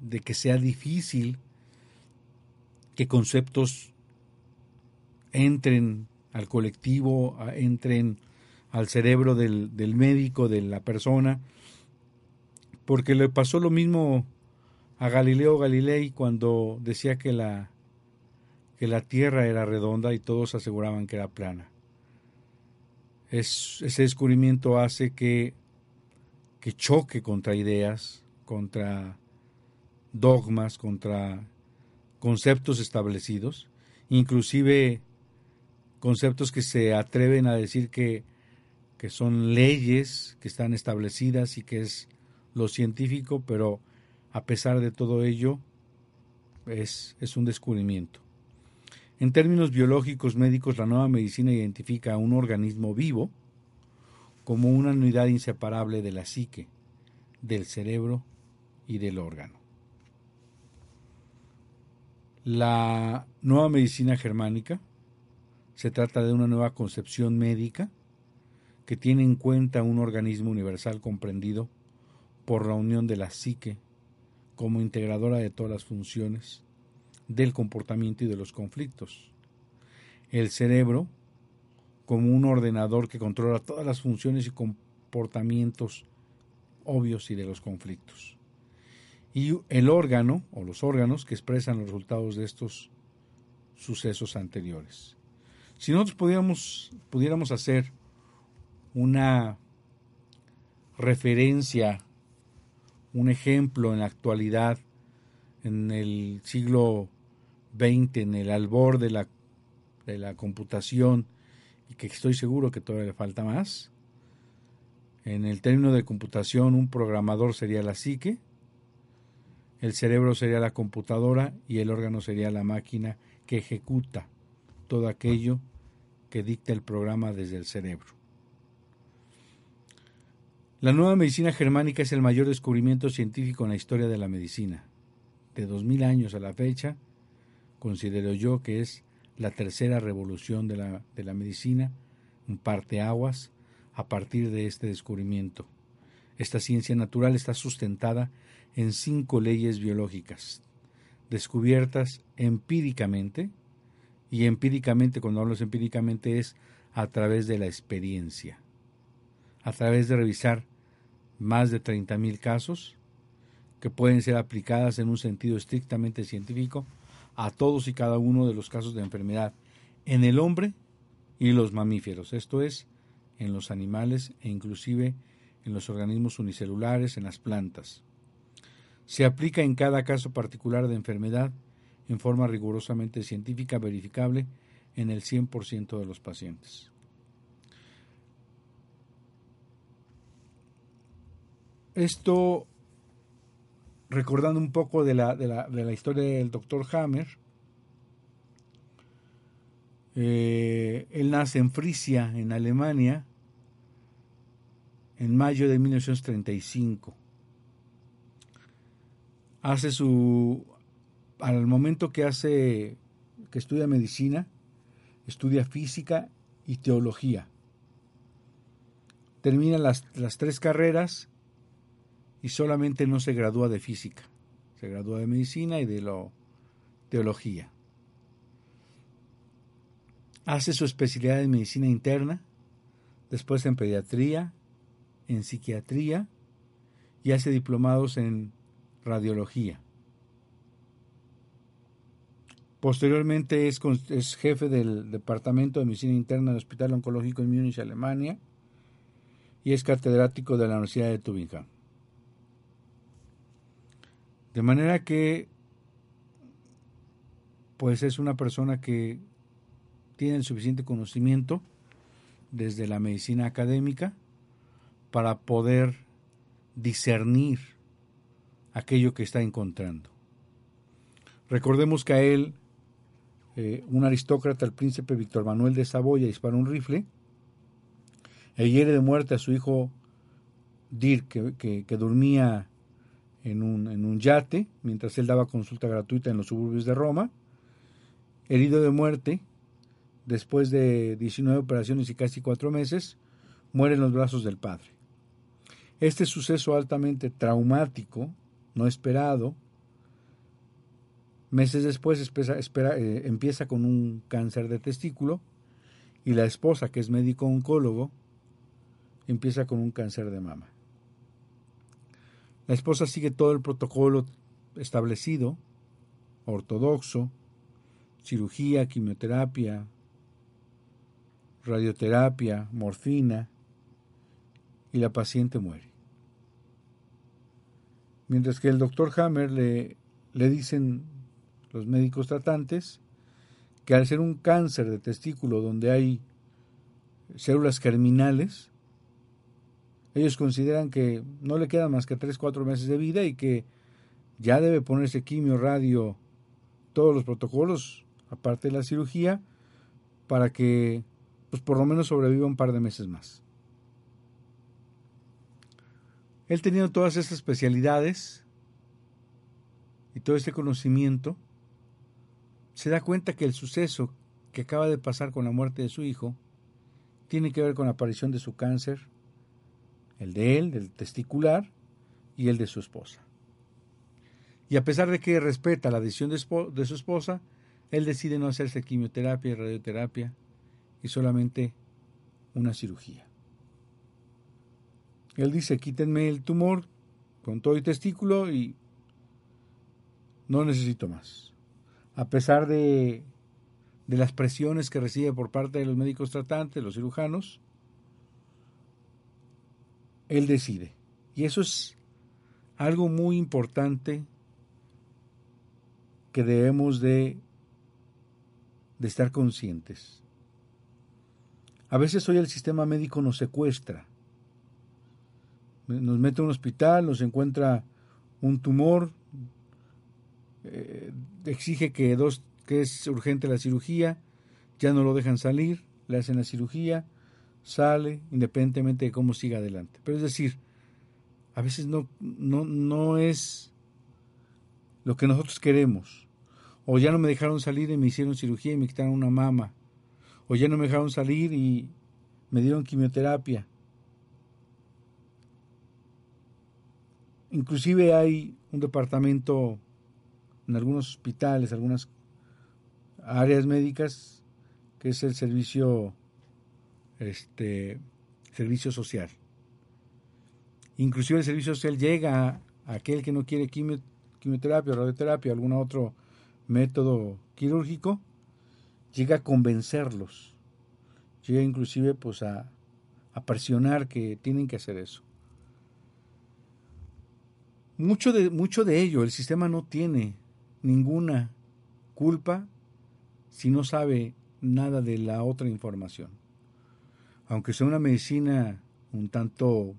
De que sea difícil que conceptos entren al colectivo, entren al cerebro del, del, médico, de la persona, porque le pasó lo mismo a Galileo Galilei cuando decía que la, que la Tierra era redonda y todos aseguraban que era plana. Es, ese descubrimiento hace que, que choque contra ideas, contra dogmas, contra conceptos establecidos, inclusive conceptos que se atreven a decir que, que son leyes que están establecidas y que es lo científico, pero a pesar de todo ello es, es un descubrimiento. En términos biológicos médicos, la nueva medicina identifica a un organismo vivo como una unidad inseparable de la psique, del cerebro y del órgano. La nueva medicina germánica se trata de una nueva concepción médica que tiene en cuenta un organismo universal comprendido por la unión de la psique como integradora de todas las funciones del comportamiento y de los conflictos. El cerebro como un ordenador que controla todas las funciones y comportamientos obvios y de los conflictos y el órgano o los órganos que expresan los resultados de estos sucesos anteriores. Si nosotros pudiéramos, hacer una referencia, un ejemplo en la actualidad, en el siglo XX, en el albor de la, de la computación, y que estoy seguro que todavía le falta más, en el término de computación, un programador sería la psique, el cerebro sería la computadora y el órgano sería la máquina que ejecuta todo aquello que dicta el programa desde el cerebro. La nueva medicina germánica es el mayor descubrimiento científico en la historia de la medicina. De dos mil años a la fecha, considero yo que es la tercera revolución de la, de la medicina, un parteaguas, a partir de este descubrimiento. Esta ciencia natural está sustentada en cinco leyes biológicas, descubiertas empíricamente, y empíricamente, cuando hablo empíricamente, es a través de la experiencia, a través de revisar más de 30.000 casos que pueden ser aplicadas en un sentido estrictamente científico a todos y cada uno de los casos de enfermedad en el hombre y los mamíferos, esto es, en los animales e inclusive en los organismos unicelulares, en las plantas. Se aplica en cada caso particular de enfermedad en forma rigurosamente científica verificable en el 100% de los pacientes. Esto, recordando un poco de la, de la, de la historia del doctor Hammer, eh, él nace en Frisia, en Alemania, en mayo de 1935. Hace su, al momento que hace, que estudia medicina, estudia física y teología. Termina las, las tres carreras y solamente no se gradúa de física. Se gradúa de medicina y de lo, teología. Hace su especialidad en medicina interna, después en pediatría, en psiquiatría y hace diplomados en radiología. Posteriormente es, es, jefe del Departamento de Medicina Interna del Hospital Oncológico en Múnich, Alemania, y es catedrático de la Universidad de Tübingen. De manera que, pues es una persona que tiene el suficiente conocimiento desde la medicina académica para poder discernir aquello que está encontrando. Recordemos que a él, eh, un aristócrata, el príncipe Víctor Manuel de Saboya, dispara un rifle e hiere de muerte a su hijo Dirk, que, que dormía en un, en un yate, mientras él daba consulta gratuita en los suburbios de Roma, herido de muerte, después de 19 operaciones y casi cuatro meses, muere en los brazos del padre. Este suceso altamente traumático, no esperado, meses después eh, empieza con un cáncer de testículo y la esposa, que es médico oncólogo, empieza con un cáncer de mama. La esposa sigue todo el protocolo establecido, ortodoxo, cirugía, quimioterapia, radioterapia, morfina, y la paciente muere. Mientras que el doctor Hammer le, le dicen los médicos tratantes que al ser un cáncer de testículo donde hay células germinales, ellos consideran que no le quedan más que 3-4 meses de vida y que ya debe ponerse quimio, radio, todos los protocolos, aparte de la cirugía, para que pues por lo menos sobreviva un par de meses más. Él teniendo todas estas especialidades y todo este conocimiento, se da cuenta que el suceso que acaba de pasar con la muerte de su hijo tiene que ver con la aparición de su cáncer el de él, del testicular, y el de su esposa. Y a pesar de que respeta la decisión de, su esposa, él decide no hacerse quimioterapia y radioterapia y solamente una cirugía. Él dice, quítenme el tumor con todo el testículo y no necesito más. A pesar de, de las presiones que recibe por parte de los médicos tratantes, los cirujanos, él decide. Y eso es algo muy importante que debemos de, de estar conscientes. A veces hoy el sistema médico nos secuestra. Nos mete a un hospital, nos encuentra un tumor, eh, exige que, dos, que es urgente la cirugía, ya no lo dejan salir, le hacen la cirugía, sale, independientemente de cómo siga adelante. Pero es decir, a veces no, no, no es lo que nosotros queremos. O ya no me dejaron salir y me hicieron cirugía y me quitaron una mama. O ya no me dejaron salir y me dieron quimioterapia. Inclusive hay un departamento en algunos hospitales, algunas áreas médicas, que es el servicio este, servicio social. Inclusive el servicio social llega a aquel que no quiere quimioterapia, radioterapia, algún otro método quirúrgico, llega a convencerlos, llega inclusive pues a, a presionar que tienen que hacer eso. Mucho de, mucho de ello, el sistema no tiene ninguna culpa si no sabe nada de la otra información. Aunque sea una medicina un tanto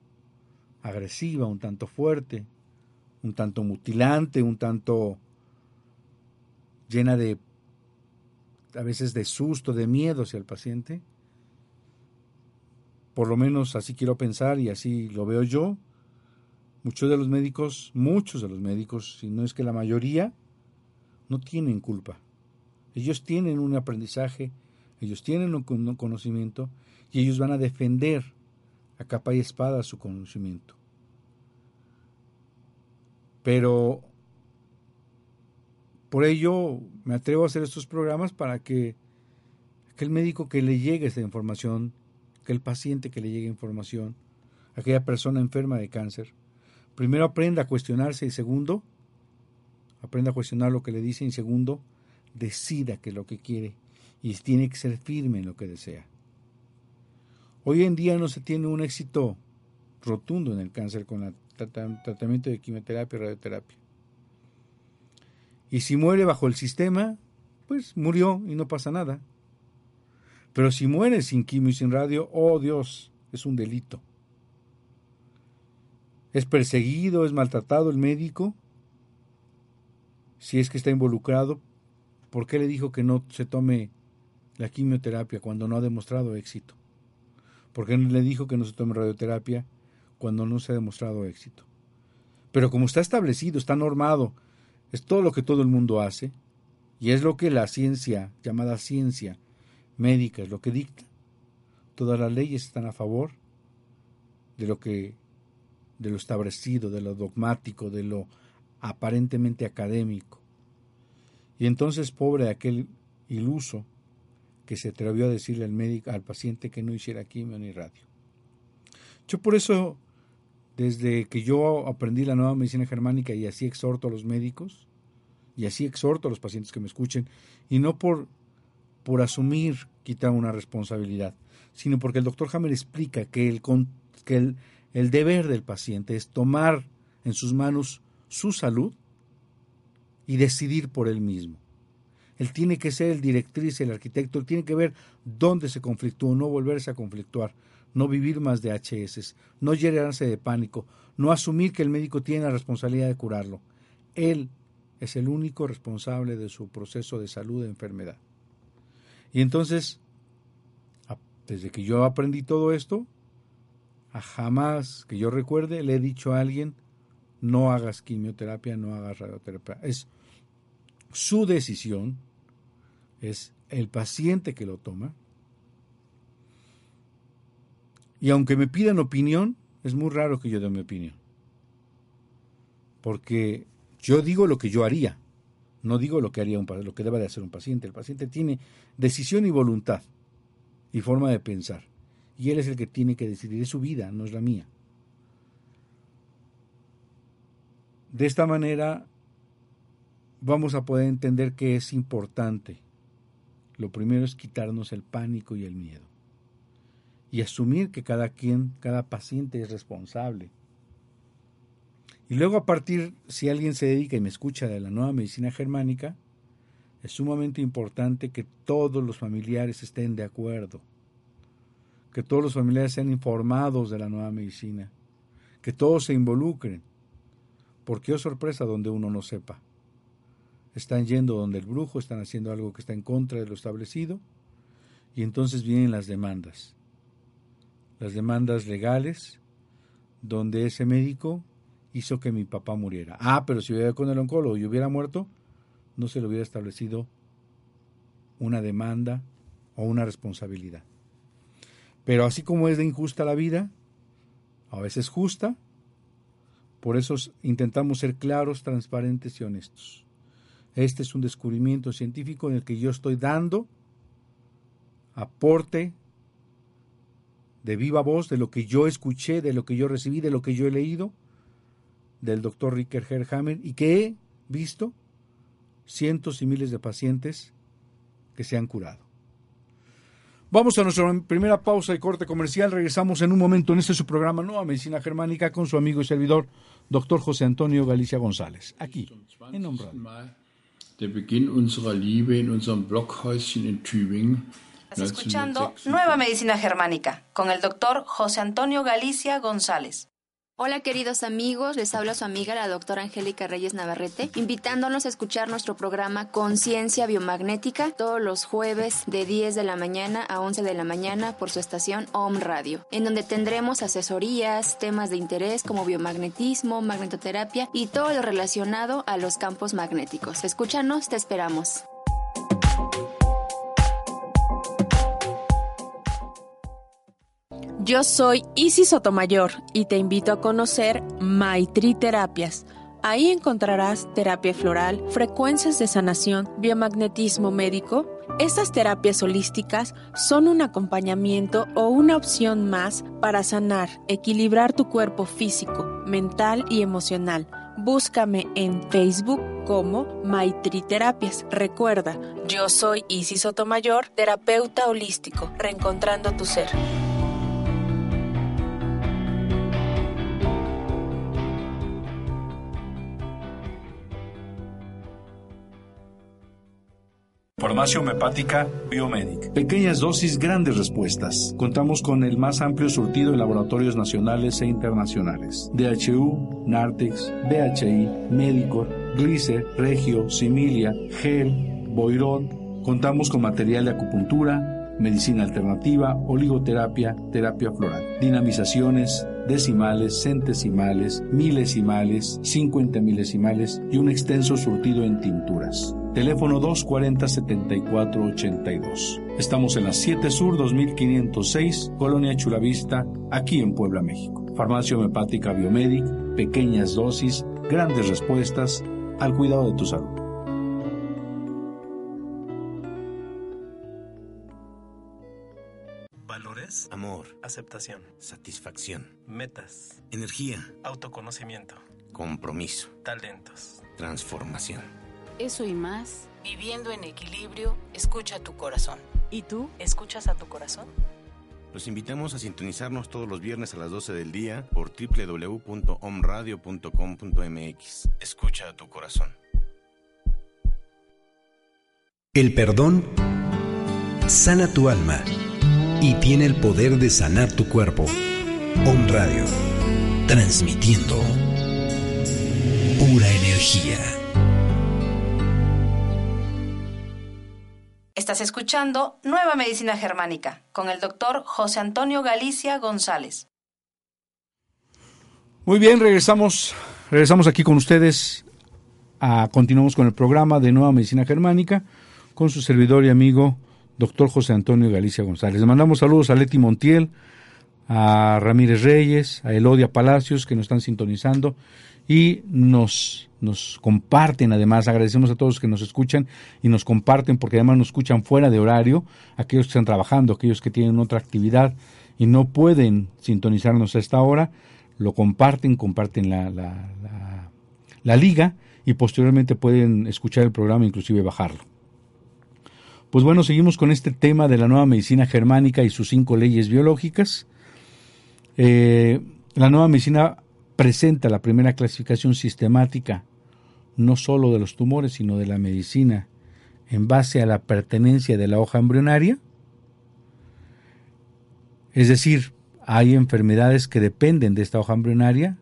agresiva, un tanto fuerte, un tanto mutilante, un tanto llena de, a veces de susto, de miedo hacia el paciente. Por lo menos así quiero pensar y así lo veo yo. Muchos de los médicos, muchos de los médicos, si no es que la mayoría, no tienen culpa. Ellos tienen un aprendizaje, ellos tienen un conocimiento y ellos van a defender a capa y espada su conocimiento. Pero por ello me atrevo a hacer estos programas para que aquel médico que le llegue esta información, que el paciente que le llegue información, aquella persona enferma de cáncer, primero aprenda a cuestionarse y segundo, aprenda a cuestionar lo que le dice y segundo, decida que es lo que quiere y tiene que ser firme en lo que desea. Hoy en día no se tiene un éxito rotundo en el cáncer con el tratamiento de quimioterapia y radioterapia. Y si muere bajo el sistema, pues murió y no pasa nada. Pero si muere sin quimio y sin radio, oh Dios, es un delito. Es perseguido, es maltratado el médico. Si es que está involucrado, ¿por qué le dijo que no se tome la quimioterapia cuando no ha demostrado éxito? ¿Por qué le dijo que no se tome radioterapia cuando no se ha demostrado éxito? Pero como está establecido, está normado, es todo lo que todo el mundo hace, y es lo que la ciencia, llamada ciencia médica, es lo que dicta. Todas las leyes están a favor de lo que de lo establecido, de lo dogmático, de lo aparentemente académico. Y entonces, pobre aquel iluso que se atrevió a decirle al médico, al paciente que no hiciera quimio ni radio. Yo por eso desde que yo aprendí la nueva medicina germánica y así exhorto a los médicos y así exhorto a los pacientes que me escuchen y no por por asumir quitar una responsabilidad, sino porque el doctor Hammer explica que el, que el, el deber del paciente es tomar en sus manos su salud y decidir por él mismo. Él tiene que ser el directriz, el arquitecto, él tiene que ver dónde se conflictúa, no volverse a conflictuar, no vivir más de HS, no llenarse de pánico, no asumir que el médico tiene la responsabilidad de curarlo. Él es el único responsable de su proceso de salud de enfermedad. Y entonces, desde que yo aprendí todo esto, jamás que yo recuerde le he dicho a alguien, no hagas quimioterapia, no hagas radioterapia. Es su decisión, es el paciente que lo toma, y aunque me pidan opinión, es muy raro que yo dé mi opinión. Porque yo digo lo que yo haría, no digo lo que haría un lo que debe de hacer un paciente. El paciente tiene decisión y voluntad y forma de pensar. Y él es el que tiene que decidir, es su vida, no es la mía. De esta manera vamos a poder entender que es importante. Lo primero es quitarnos el pánico y el miedo y asumir que cada quien, cada paciente es responsable. Y luego a partir, si alguien se dedica y me escucha de la nueva medicina germánica, es sumamente importante que todos los familiares estén de acuerdo, que todos los familiares sean informados de la nueva medicina, que todos se involucren, porque es oh sorpresa donde uno no sepa. Están yendo donde el brujo, están haciendo algo que está en contra de lo establecido, y entonces vienen las demandas las demandas legales donde ese médico hizo que mi papá muriera. Ah, pero si hubiera con el oncólogo y hubiera muerto, no se le hubiera establecido una demanda o una responsabilidad. Pero así como es de injusta la vida, a veces justa, por eso intentamos ser claros, transparentes y honestos. Este es un descubrimiento científico en el que yo estoy dando aporte de viva voz de lo que yo escuché, de lo que yo recibí, de lo que yo he leído del doctor Ricker Herhammer y que he visto cientos y miles de pacientes que se han curado. Vamos a nuestra primera pausa y corte comercial. Regresamos en un momento en este su programa Nueva Medicina Germánica con su amigo y servidor, doctor José Antonio Galicia González, aquí en Nombrado. Der Beginn unserer Liebe in unserem Blockhäuschen in Tübingen. Estás escuchando Nueva Medicina Germánica con el doctor José Antonio Galicia González. Hola queridos amigos, les habla su amiga la doctora Angélica Reyes Navarrete, invitándonos a escuchar nuestro programa Conciencia Biomagnética todos los jueves de 10 de la mañana a 11 de la mañana por su estación OM Radio, en donde tendremos asesorías, temas de interés como biomagnetismo, magnetoterapia y todo lo relacionado a los campos magnéticos. Escúchanos, te esperamos. Yo soy Isis Sotomayor y te invito a conocer Maitri Terapias. Ahí encontrarás terapia floral, frecuencias de sanación, biomagnetismo médico. Estas terapias holísticas son un acompañamiento o una opción más para sanar, equilibrar tu cuerpo físico, mental y emocional. Búscame en Facebook como Maitri Terapias. Recuerda, yo soy Isis Sotomayor, terapeuta holístico, reencontrando tu ser. Farmacia homeopática Biomedic. Pequeñas dosis, grandes respuestas. Contamos con el más amplio surtido en laboratorios nacionales e internacionales. DHU, Nartex, BHI, Medicor, Glicer, Regio, Similia, Gel, Boirón. Contamos con material de acupuntura, medicina alternativa, oligoterapia, terapia floral, dinamizaciones, decimales, centesimales, milesimales, cincuenta milesimales y un extenso surtido en tinturas. Teléfono 240-7482. Estamos en la 7 Sur 2506, Colonia Chulavista, aquí en Puebla, México. Farmacia Homeopática Biomedic, pequeñas dosis, grandes respuestas al cuidado de tu salud. Valores, amor, aceptación, satisfacción, metas, energía, autoconocimiento, compromiso, talentos, transformación. Eso y más, viviendo en equilibrio, escucha tu corazón. ¿Y tú escuchas a tu corazón? Los invitamos a sintonizarnos todos los viernes a las 12 del día por www.omradio.com.mx. Escucha a tu corazón. El perdón sana tu alma y tiene el poder de sanar tu cuerpo. Om Radio, transmitiendo pura energía. Estás escuchando Nueva Medicina Germánica con el doctor José Antonio Galicia González. Muy bien, regresamos, regresamos aquí con ustedes. Ah, continuamos con el programa de Nueva Medicina Germánica con su servidor y amigo doctor José Antonio Galicia González. Le mandamos saludos a Leti Montiel, a Ramírez Reyes, a Elodia Palacios que nos están sintonizando y nos, nos comparten además, agradecemos a todos que nos escuchan y nos comparten porque además nos escuchan fuera de horario, aquellos que están trabajando, aquellos que tienen otra actividad y no pueden sintonizarnos a esta hora, lo comparten, comparten la, la, la, la liga y posteriormente pueden escuchar el programa, inclusive bajarlo. Pues bueno, seguimos con este tema de la nueva medicina germánica y sus cinco leyes biológicas. Eh, la nueva medicina presenta la primera clasificación sistemática, no solo de los tumores, sino de la medicina, en base a la pertenencia de la hoja embrionaria. Es decir, hay enfermedades que dependen de esta hoja embrionaria,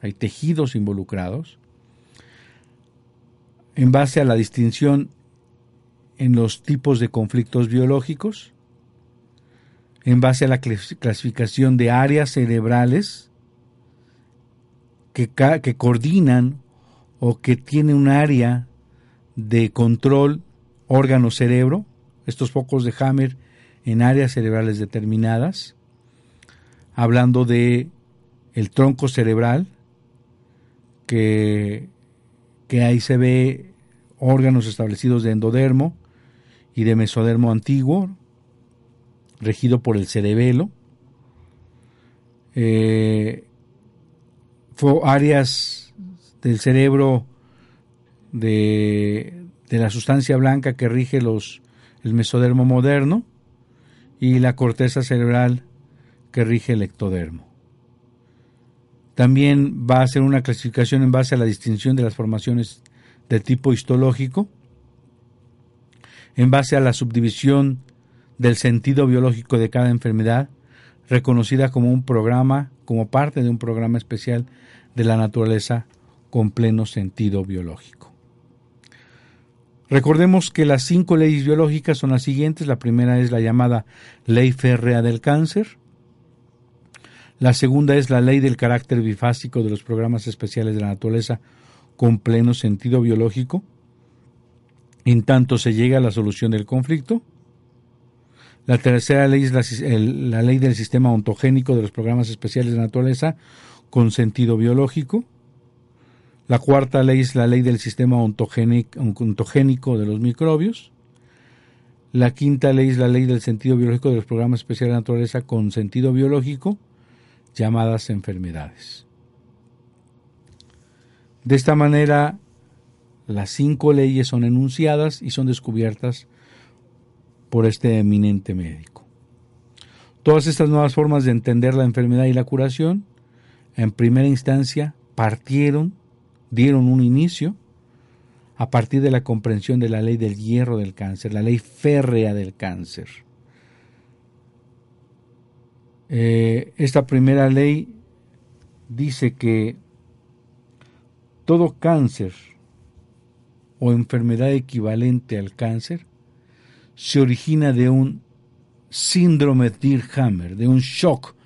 hay tejidos involucrados, en base a la distinción en los tipos de conflictos biológicos, en base a la clasificación de áreas cerebrales que, coordinan o que tienen un área de control órgano-cerebro, estos focos de Hammer en áreas cerebrales determinadas, hablando de el tronco cerebral, que, que ahí se ve órganos establecidos de endodermo, y de mesodermo antiguo, regido por el cerebelo. Eh, áreas del cerebro de, de, la sustancia blanca que rige los, el mesodermo moderno y la corteza cerebral que rige el ectodermo. También va a hacer una clasificación en base a la distinción de las formaciones de tipo histológico, en base a la subdivisión del sentido biológico de cada enfermedad, reconocida como un programa, como parte de un programa especial de la naturaleza con pleno sentido biológico. Recordemos que las cinco leyes biológicas son las siguientes. La primera es la llamada ley férrea del cáncer. La segunda es la ley del carácter bifásico de los programas especiales de la naturaleza con pleno sentido biológico. En tanto se llega a la solución del conflicto. La tercera ley es la, ley del sistema ontogénico de los programas especiales de la naturaleza con sentido biológico. La cuarta ley es la ley del sistema ontogénico de los microbios. La quinta ley es la ley del sentido biológico de los programas especiales de la naturaleza con sentido biológico, llamadas enfermedades. De esta manera, las cinco leyes son enunciadas y son descubiertas por este eminente médico. Todas estas nuevas formas de entender la enfermedad y la curación, en primera instancia, partieron dieron un inicio a partir de la comprensión de la ley del hierro del cáncer, la ley férrea del cáncer. Eh, esta primera ley dice que todo cáncer o enfermedad equivalente al cáncer se origina de un síndrome Dirhammer, de un shock,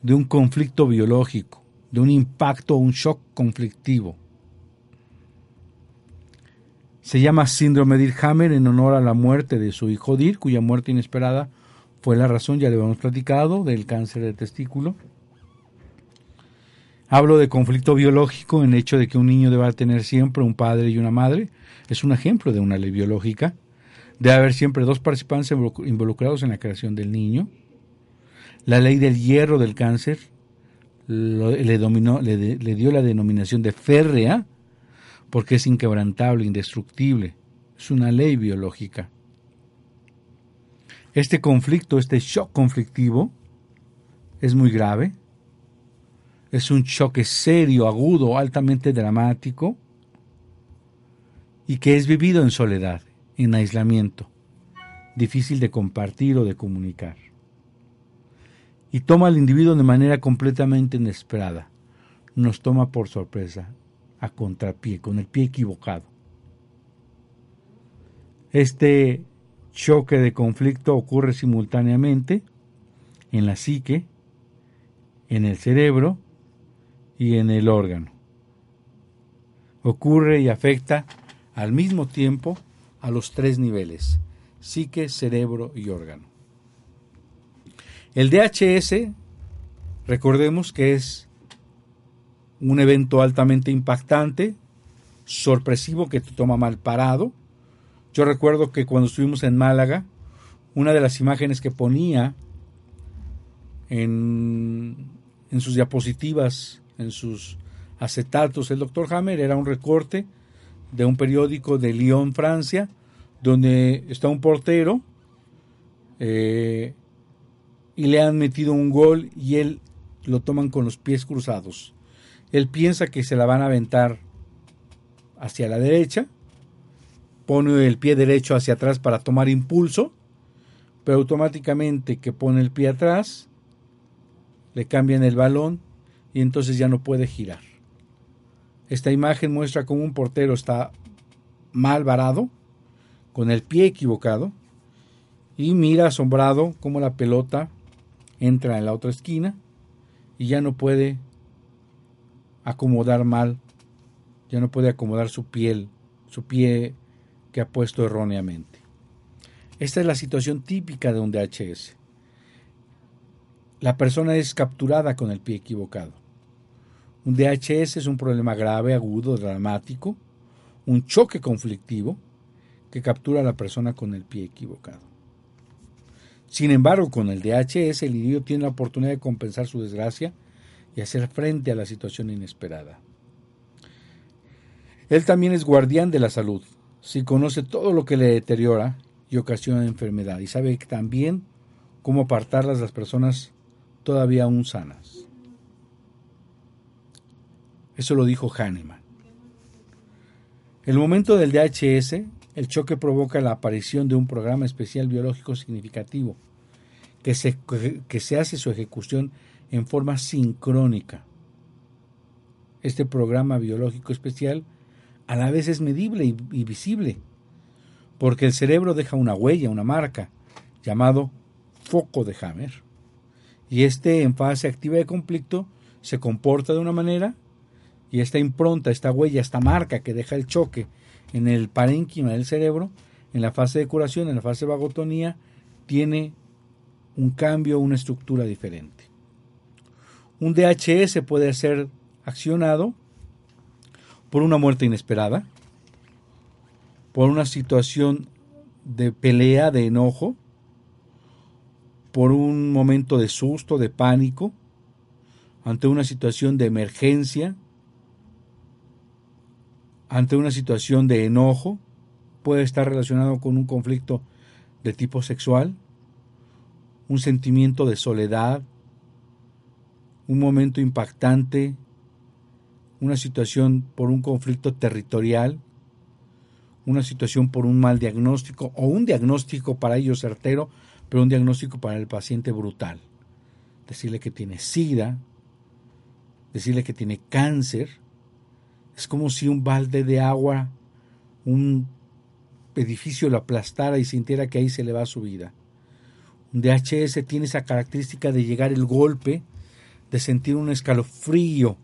de un conflicto biológico, de un impacto o un shock conflictivo. Se llama síndrome Dirhammer en honor a la muerte de su hijo Dir, cuya muerte inesperada fue la razón, ya le habíamos platicado, del cáncer de testículo. Hablo de conflicto biológico en el hecho de que un niño deba tener siempre un padre y una madre. Es un ejemplo de una ley biológica. Debe haber siempre dos participantes involucrados en la creación del niño. La ley del hierro del cáncer le, dominó, le dio la denominación de férrea porque es inquebrantable, indestructible. Es una ley biológica. Este conflicto, este shock conflictivo, es muy grave. Es un choque serio, agudo, altamente dramático y que es vivido en soledad, en aislamiento, difícil de compartir o de comunicar. Y toma al individuo de manera completamente inesperada. Nos toma por sorpresa, a contrapié, con el pie equivocado. Este choque de conflicto ocurre simultáneamente en la psique, en el cerebro y en el órgano. Ocurre y afecta al mismo tiempo a los tres niveles, psique, cerebro y órgano. El DHS, recordemos que es un evento altamente impactante, sorpresivo que te toma mal parado. Yo recuerdo que cuando estuvimos en Málaga, una de las imágenes que ponía en, en sus diapositivas, en sus acetatos, el doctor Hammer era un recorte de un periódico de Lyon, Francia, donde está un portero eh, y le han metido un gol y él lo toman con los pies cruzados. Él piensa que se la van a aventar hacia la derecha, pone el pie derecho hacia atrás para tomar impulso, pero automáticamente que pone el pie atrás, le cambian el balón y entonces ya no puede girar. Esta imagen muestra cómo un portero está mal varado, con el pie equivocado, y mira asombrado cómo la pelota entra en la otra esquina y ya no puede acomodar mal, ya no puede acomodar su piel, su pie que ha puesto erróneamente. Esta es la situación típica de un DHS. La persona es capturada con el pie equivocado. Un DHS es un problema grave, agudo, dramático, un choque conflictivo que captura a la persona con el pie equivocado. Sin embargo, con el DHS el individuo tiene la oportunidad de compensar su desgracia y hacer frente a la situación inesperada. Él también es guardián de la salud, si conoce todo lo que le deteriora y ocasiona enfermedad y sabe también cómo apartarlas las personas todavía aún sanas. Eso lo dijo Hahnemann. El momento del DHS, el choque provoca la aparición de un programa especial biológico significativo, que se, que se hace su ejecución en forma sincrónica. Este programa biológico especial a la vez es medible y, y visible, porque el cerebro deja una huella, una marca, llamado foco de Hammer. Y este en fase activa de conflicto se comporta de una manera y esta impronta, esta huella, esta marca que deja el choque en el parénquima del cerebro, en la fase de curación, en la fase de vagotonía, tiene un cambio, una estructura diferente. Un DHS puede ser accionado por una muerte inesperada, por una situación de pelea, de enojo, por un momento de susto, de pánico, ante una situación de emergencia, ante una situación de enojo, puede estar relacionado con un conflicto de tipo sexual, un sentimiento de soledad, un momento impactante, una situación por un conflicto territorial, una situación por un mal diagnóstico o un diagnóstico para ellos certero, pero un diagnóstico para el paciente brutal. Decirle que tiene sida, decirle que tiene cáncer, es como si un balde de agua, un edificio lo aplastara y sintiera que ahí se le va su vida. Un DHS tiene esa característica de llegar el golpe, de sentir un escalofrío,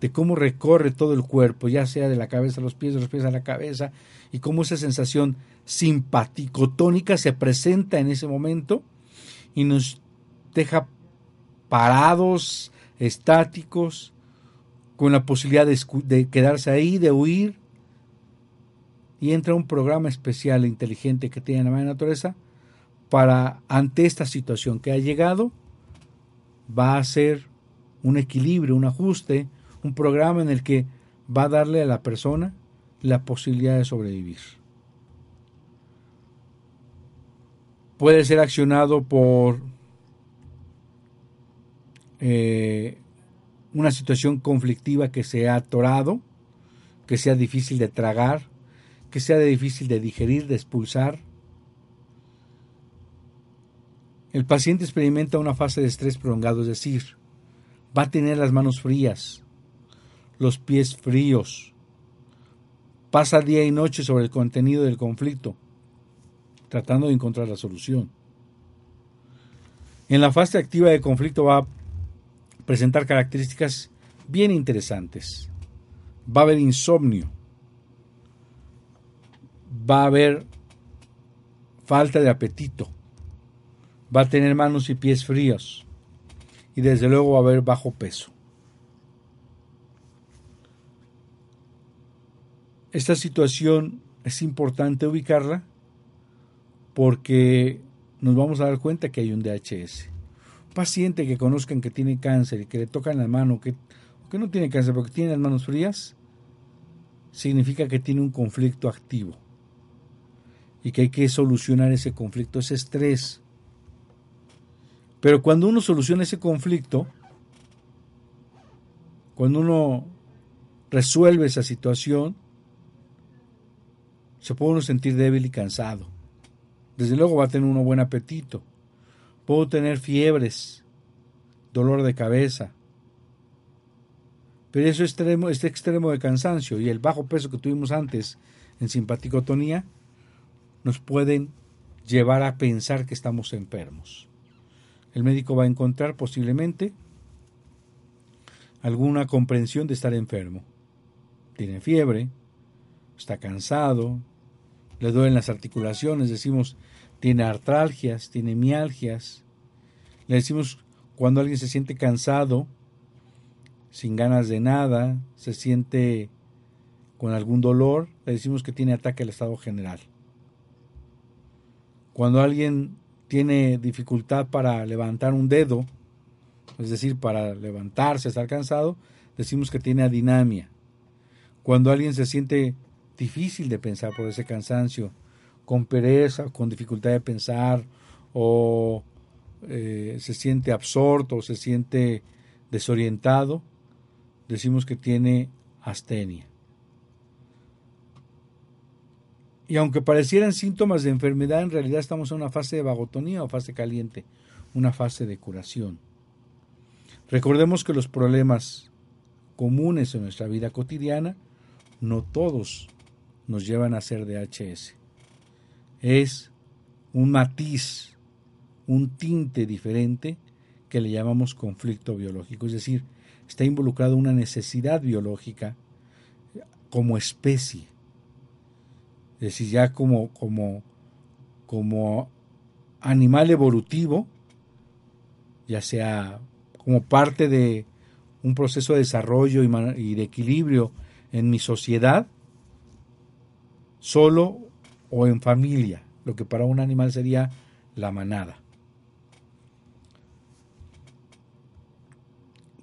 de cómo recorre todo el cuerpo, ya sea de la cabeza a los pies, de los pies a la cabeza, y cómo esa sensación simpaticotónica se presenta en ese momento y nos deja parados, estáticos, con la posibilidad de, quedarse ahí, de huir, y entra un programa especial e inteligente que tiene la madre naturaleza para, ante esta situación que ha llegado, va a ser un equilibrio, un ajuste, un programa en el que va a darle a la persona la posibilidad de sobrevivir. Puede ser accionado por eh, una situación conflictiva que se ha atorado, que sea difícil de tragar, que sea difícil de digerir, de expulsar. El paciente experimenta una fase de estrés prolongado, es decir, va a tener las manos frías, los pies fríos, pasa día y noche sobre el contenido del conflicto, tratando de encontrar la solución. En la fase activa de conflicto va a presentar características bien interesantes. Va a haber insomnio, va a haber falta de apetito, va a tener manos y pies fríos y desde luego va a haber bajo peso. Esta situación es importante ubicarla porque nos vamos a dar cuenta que hay un DHS paciente que conozcan que tiene cáncer y que le tocan la mano, que, que no tiene cáncer, porque tiene las manos frías, significa que tiene un conflicto activo y que hay que solucionar ese conflicto, ese estrés. Pero cuando uno soluciona ese conflicto, cuando uno resuelve esa situación, se puede uno sentir débil y cansado. Desde luego va a tener un buen apetito Puedo tener fiebres, dolor de cabeza. Pero eso extremo, este extremo de cansancio y el bajo peso que tuvimos antes en simpaticotonía nos pueden llevar a pensar que estamos enfermos. El médico va a encontrar posiblemente alguna comprensión de estar enfermo. Tiene fiebre, está cansado, le duelen las articulaciones, decimos tiene artralgias, tiene mialgias. Le decimos cuando alguien se siente cansado, sin ganas de nada, se siente con algún dolor, le decimos que tiene ataque al estado general. Cuando alguien tiene dificultad para levantar un dedo, es decir, para levantarse, estar cansado, decimos que tiene adinamia. Cuando alguien se siente difícil de pensar por ese cansancio, con pereza, con dificultad de pensar o, eh, se siente absorto o se siente desorientado, decimos que tiene astenia. Y aunque parecieran síntomas de enfermedad, en realidad estamos en una fase de vagotonía o fase caliente, una fase de curación. Recordemos que los problemas comunes en nuestra vida cotidiana, no todos nos llevan a ser DHS. Es un matiz, un tinte diferente que le llamamos conflicto biológico, es decir, está involucrado una necesidad biológica como especie. Es decir, ya como, como, como animal evolutivo, ya sea como parte de un proceso de desarrollo y de equilibrio en mi sociedad, solo o en familia, lo que para un animal sería la manada.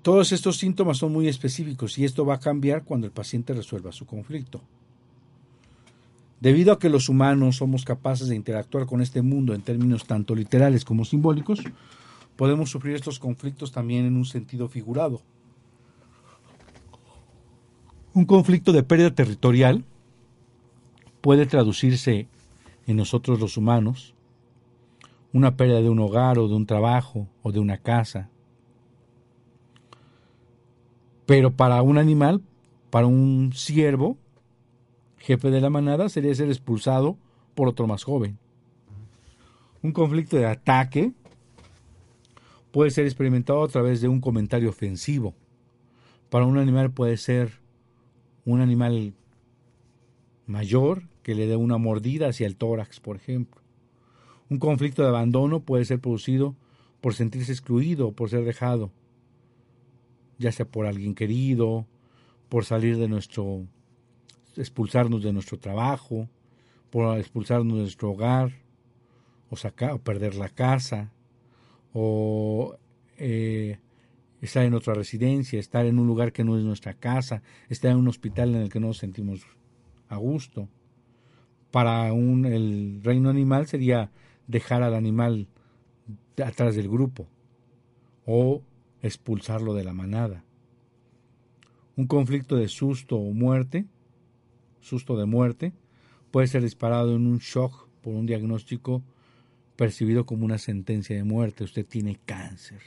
Todos estos síntomas son muy específicos y esto va a cambiar cuando el paciente resuelva su conflicto. Debido a que los humanos somos capaces de interactuar con este mundo en términos tanto literales como simbólicos, podemos sufrir estos conflictos también en un sentido figurado. Un conflicto de pérdida territorial puede traducirse en nosotros los humanos, una pérdida de un hogar o de un trabajo o de una casa. Pero para un animal, para un ciervo, jefe de la manada, sería ser expulsado por otro más joven. Un conflicto de ataque puede ser experimentado a través de un comentario ofensivo. Para un animal puede ser un animal mayor que le dé una mordida hacia el tórax, por ejemplo. Un conflicto de abandono puede ser producido por sentirse excluido, por ser dejado, ya sea por alguien querido, por salir de nuestro, expulsarnos de nuestro trabajo, por expulsarnos de nuestro hogar, o, sacar, o perder la casa, o eh, estar en otra residencia, estar en un lugar que no es nuestra casa, estar en un hospital en el que no nos sentimos a gusto. Para un, el reino animal sería dejar al animal atrás del grupo o expulsarlo de la manada. Un conflicto de susto o muerte, susto de muerte, puede ser disparado en un shock por un diagnóstico percibido como una sentencia de muerte. Usted tiene cáncer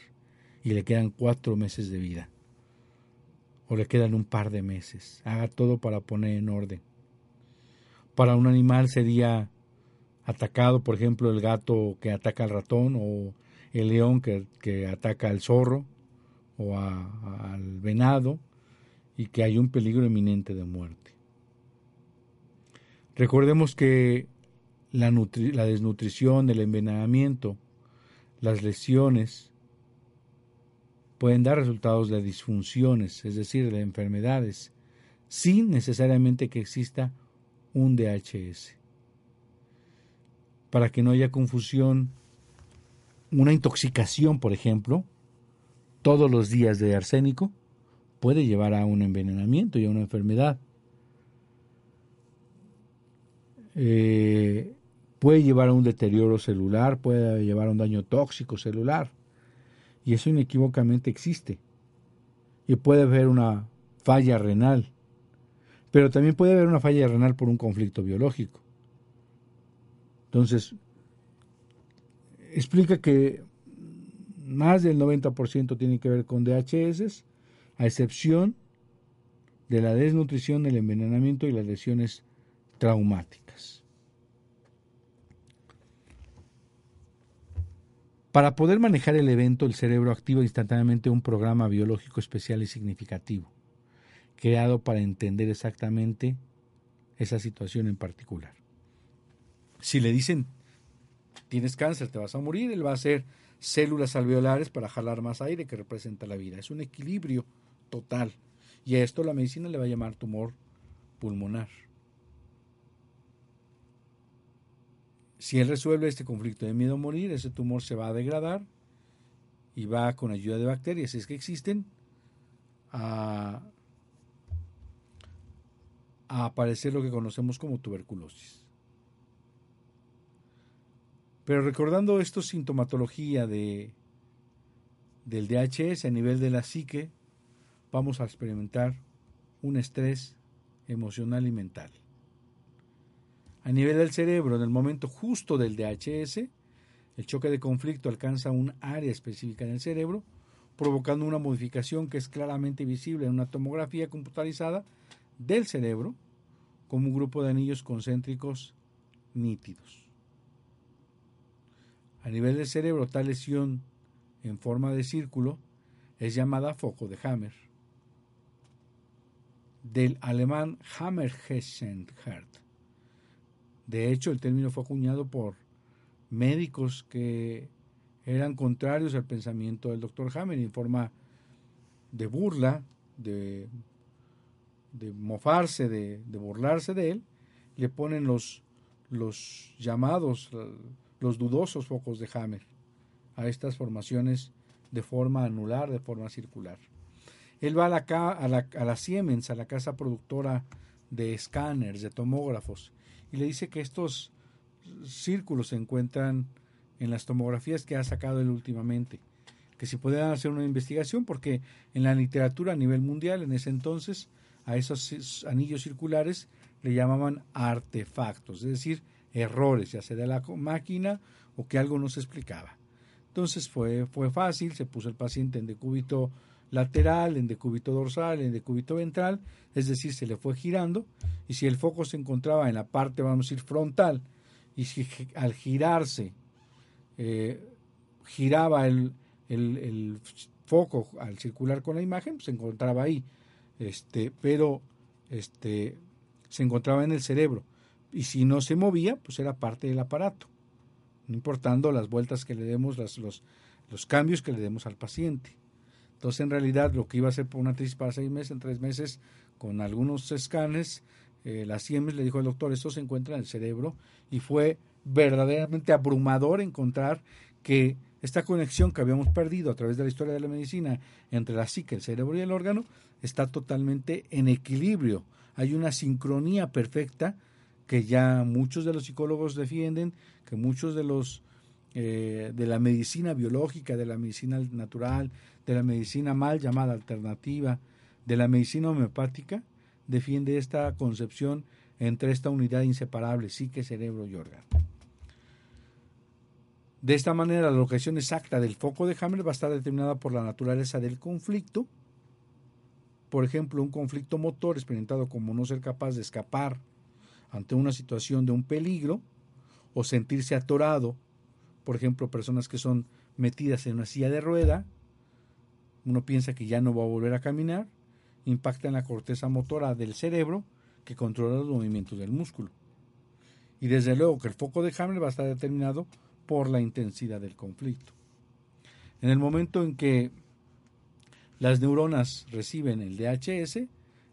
y le quedan cuatro meses de vida. O le quedan un par de meses. Haga todo para poner en orden. Para un animal sería atacado, por ejemplo, el gato que ataca al ratón o el león que, ataca al zorro o al venado y que hay un peligro inminente de muerte. Recordemos que la, la desnutrición, el envenenamiento, las lesiones, pueden dar resultados de disfunciones, es decir, de enfermedades, sin necesariamente que exista un DHS. Para que no haya confusión, una intoxicación, por ejemplo, todos los días de arsénico, puede llevar a un envenenamiento y a una enfermedad. Eh, puede llevar a un deterioro celular, puede llevar a un daño tóxico celular. Y eso inequívocamente existe. Y puede haber una falla renal. Pero también puede haber una falla renal por un conflicto biológico. Entonces, explica que más del 90% tiene que ver con DHS, a excepción de la desnutrición, el envenenamiento y las lesiones traumáticas. Para poder manejar el evento, el cerebro activa instantáneamente un programa biológico especial y significativo, creado para entender exactamente esa situación en particular. Si le dicen, tienes cáncer, te vas a morir, él va a hacer células alveolares para jalar más aire que representa la vida. Es un equilibrio total. Y a esto la medicina le va a llamar tumor pulmonar. Si él resuelve este conflicto de miedo a morir, ese tumor se va a degradar y va con ayuda de bacterias, si es que existen, a, a aparecer lo que conocemos como tuberculosis. Pero recordando esto sintomatología de, del DHS a nivel de la psique, vamos a experimentar un estrés emocional y mental. A nivel del cerebro, en el momento justo del DHS, el choque de conflicto alcanza un área específica en el cerebro, provocando una modificación que es claramente visible en una tomografía computarizada del cerebro como un grupo de anillos concéntricos nítidos. A nivel del cerebro, tal lesión en forma de círculo es llamada foco de Hammer. Del alemán Hammerhessenherd. De hecho, el término fue acuñado por médicos que eran contrarios al pensamiento del doctor Hammer en forma de burla, de, de mofarse, de, de, burlarse de él, le ponen los, los llamados, los dudosos focos de Hammer a estas formaciones de forma anular, de forma circular. Él va a la, a la, a la Siemens, a la casa productora de escáneres, de tomógrafos, y le dice que estos círculos se encuentran en las tomografías que ha sacado él últimamente, que si pueden hacer una investigación, porque en la literatura a nivel mundial, en ese entonces, a esos anillos circulares le llamaban artefactos, es decir, errores, ya sea de la máquina o que algo no se explicaba. Entonces fue, fue fácil, se puso el paciente en decúbito lateral, en decúbito dorsal, en decúbito ventral, es decir, se le fue girando, y si el foco se encontraba en la parte, vamos a decir, frontal, y si al girarse eh, giraba el, el, foco al circular con la imagen, pues se encontraba ahí, este, pero este, se encontraba en el cerebro, y si no se movía, pues era parte del aparato, no importando las vueltas que le demos, los, los cambios que le demos al paciente. Entonces, en realidad, lo que iba a ser por una crisis para seis meses, en tres meses, con algunos escanes, eh, la le dijo al doctor, esto se encuentra en el cerebro, y fue verdaderamente abrumador encontrar que esta conexión que habíamos perdido a través de la historia de la medicina entre la psique, el cerebro y el órgano, está totalmente en equilibrio. Hay una sincronía perfecta que ya muchos de los psicólogos defienden, que muchos de los eh, de la medicina biológica, de la medicina natural, de la medicina mal llamada alternativa, de la medicina homeopática, defiende esta concepción entre esta unidad inseparable, psique, cerebro y órgano. De esta manera, la locación exacta del foco de Hammer va a estar determinada por la naturaleza del conflicto. Por ejemplo, un conflicto motor experimentado como no ser capaz de escapar ante una situación de un peligro o sentirse atorado, por ejemplo, personas que son metidas en una silla de rueda, uno piensa que ya no va a volver a caminar, impacta en la corteza motora del cerebro que controla los movimientos del músculo. Y desde luego que el foco de Hammer va a estar determinado por la intensidad del conflicto. En el momento en que las neuronas reciben el DHS,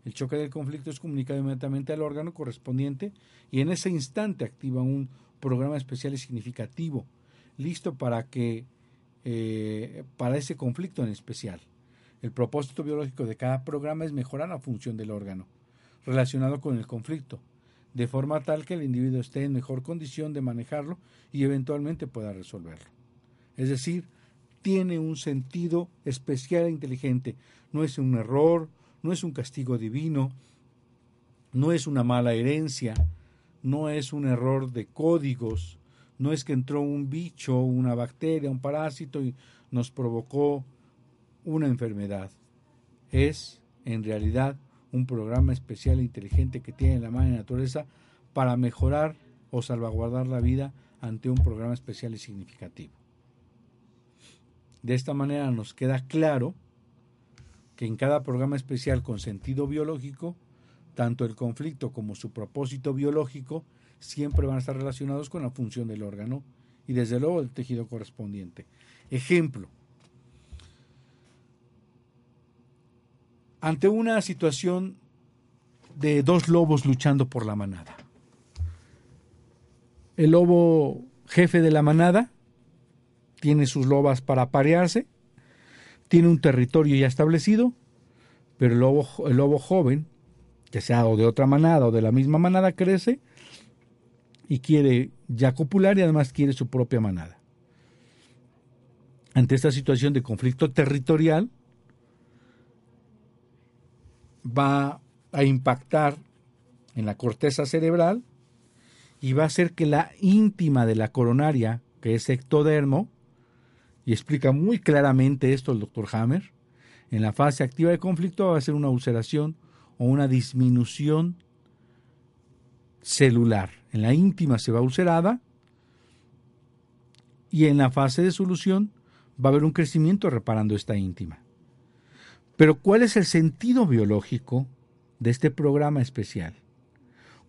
el choque del conflicto es comunicado inmediatamente al órgano correspondiente y en ese instante activa un programa especial y significativo, listo para que eh, para ese conflicto en especial. El propósito biológico de cada programa es mejorar la función del órgano relacionado con el conflicto, de forma tal que el individuo esté en mejor condición de manejarlo y eventualmente pueda resolverlo. Es decir, tiene un sentido especial e inteligente. No es un error, no es un castigo divino, no es una mala herencia, no es un error de códigos, no es que entró un bicho, una bacteria, un parásito y nos provocó una enfermedad. Es, en realidad, un programa especial e inteligente que tiene la madre naturaleza para mejorar o salvaguardar la vida ante un programa especial y significativo. De esta manera nos queda claro que en cada programa especial con sentido biológico, tanto el conflicto como su propósito biológico siempre van a estar relacionados con la función del órgano y desde luego el tejido correspondiente. Ejemplo, ante una situación de dos lobos luchando por la manada. El lobo jefe de la manada tiene sus lobas para parearse, tiene un territorio ya establecido, pero el lobo, joven, que sea o de otra manada o de la misma manada, crece y quiere ya copular y además quiere su propia manada. Ante esta situación de conflicto territorial, va a impactar en la corteza cerebral y va a hacer que la íntima de la coronaria, que es ectodermo, y explica muy claramente esto el doctor Hammer, en la fase activa de conflicto va a ser una ulceración o una disminución celular. En la íntima se va ulcerada y en la fase de solución va a haber un crecimiento reparando esta íntima. Pero ¿cuál es el sentido biológico de este programa especial?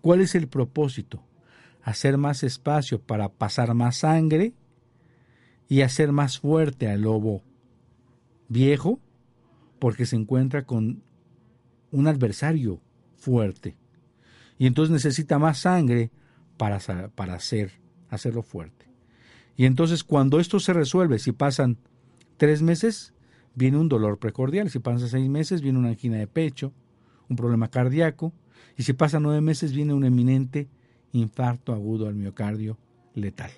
¿Cuál es el propósito? Hacer más espacio para pasar más sangre y hacer más fuerte al lobo viejo porque se encuentra con un adversario fuerte. Y entonces necesita más sangre para, para hacer, hacerlo fuerte. Y entonces cuando esto se resuelve, si pasan tres meses, viene un dolor precordial, si pasan seis meses viene una angina de pecho, un problema cardíaco, y si pasan nueve meses viene un eminente infarto agudo al miocardio letal.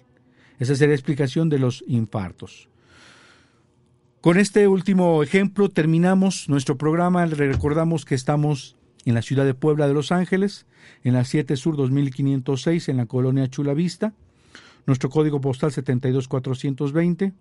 Esa sería la explicación de los infartos. Con este último ejemplo terminamos nuestro programa. Le recordamos que estamos en la ciudad de Puebla de Los Ángeles, en la 7 Sur 2506, en la colonia Chula Vista. Nuestro código postal 72420.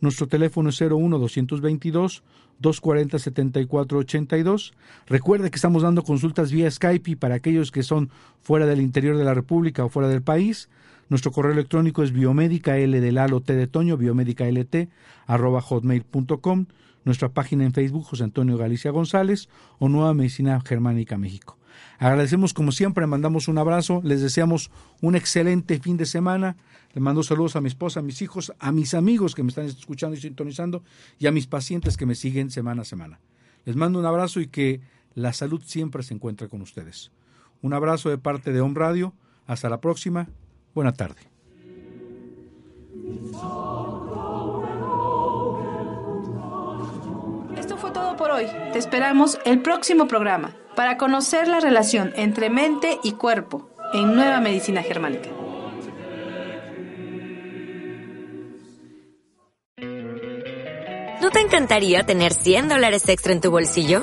Nuestro teléfono es 01 222 240 7482. Recuerde que estamos dando consultas vía Skype y para aquellos que son fuera del interior de la República o fuera del país. Nuestro correo electrónico es biomédica L de Lalo T de Toño, biomédica LT, hotmail.com. Nuestra página en Facebook, José Antonio Galicia González, o Nueva Medicina Germánica México. Agradecemos como siempre, mandamos un abrazo, les deseamos un excelente fin de semana. Le mando saludos a mi esposa, a mis hijos, a mis amigos que me están escuchando y sintonizando y a mis pacientes que me siguen semana a semana. Les mando un abrazo y que la salud siempre se encuentre con ustedes. Un abrazo de parte de Home Radio. Hasta la próxima. Buena tarde. Esto fue todo por hoy. Te esperamos el próximo programa para conocer la relación entre mente y cuerpo en Nueva Medicina Germánica. ¿No te encantaría tener 100 dólares extra en tu bolsillo?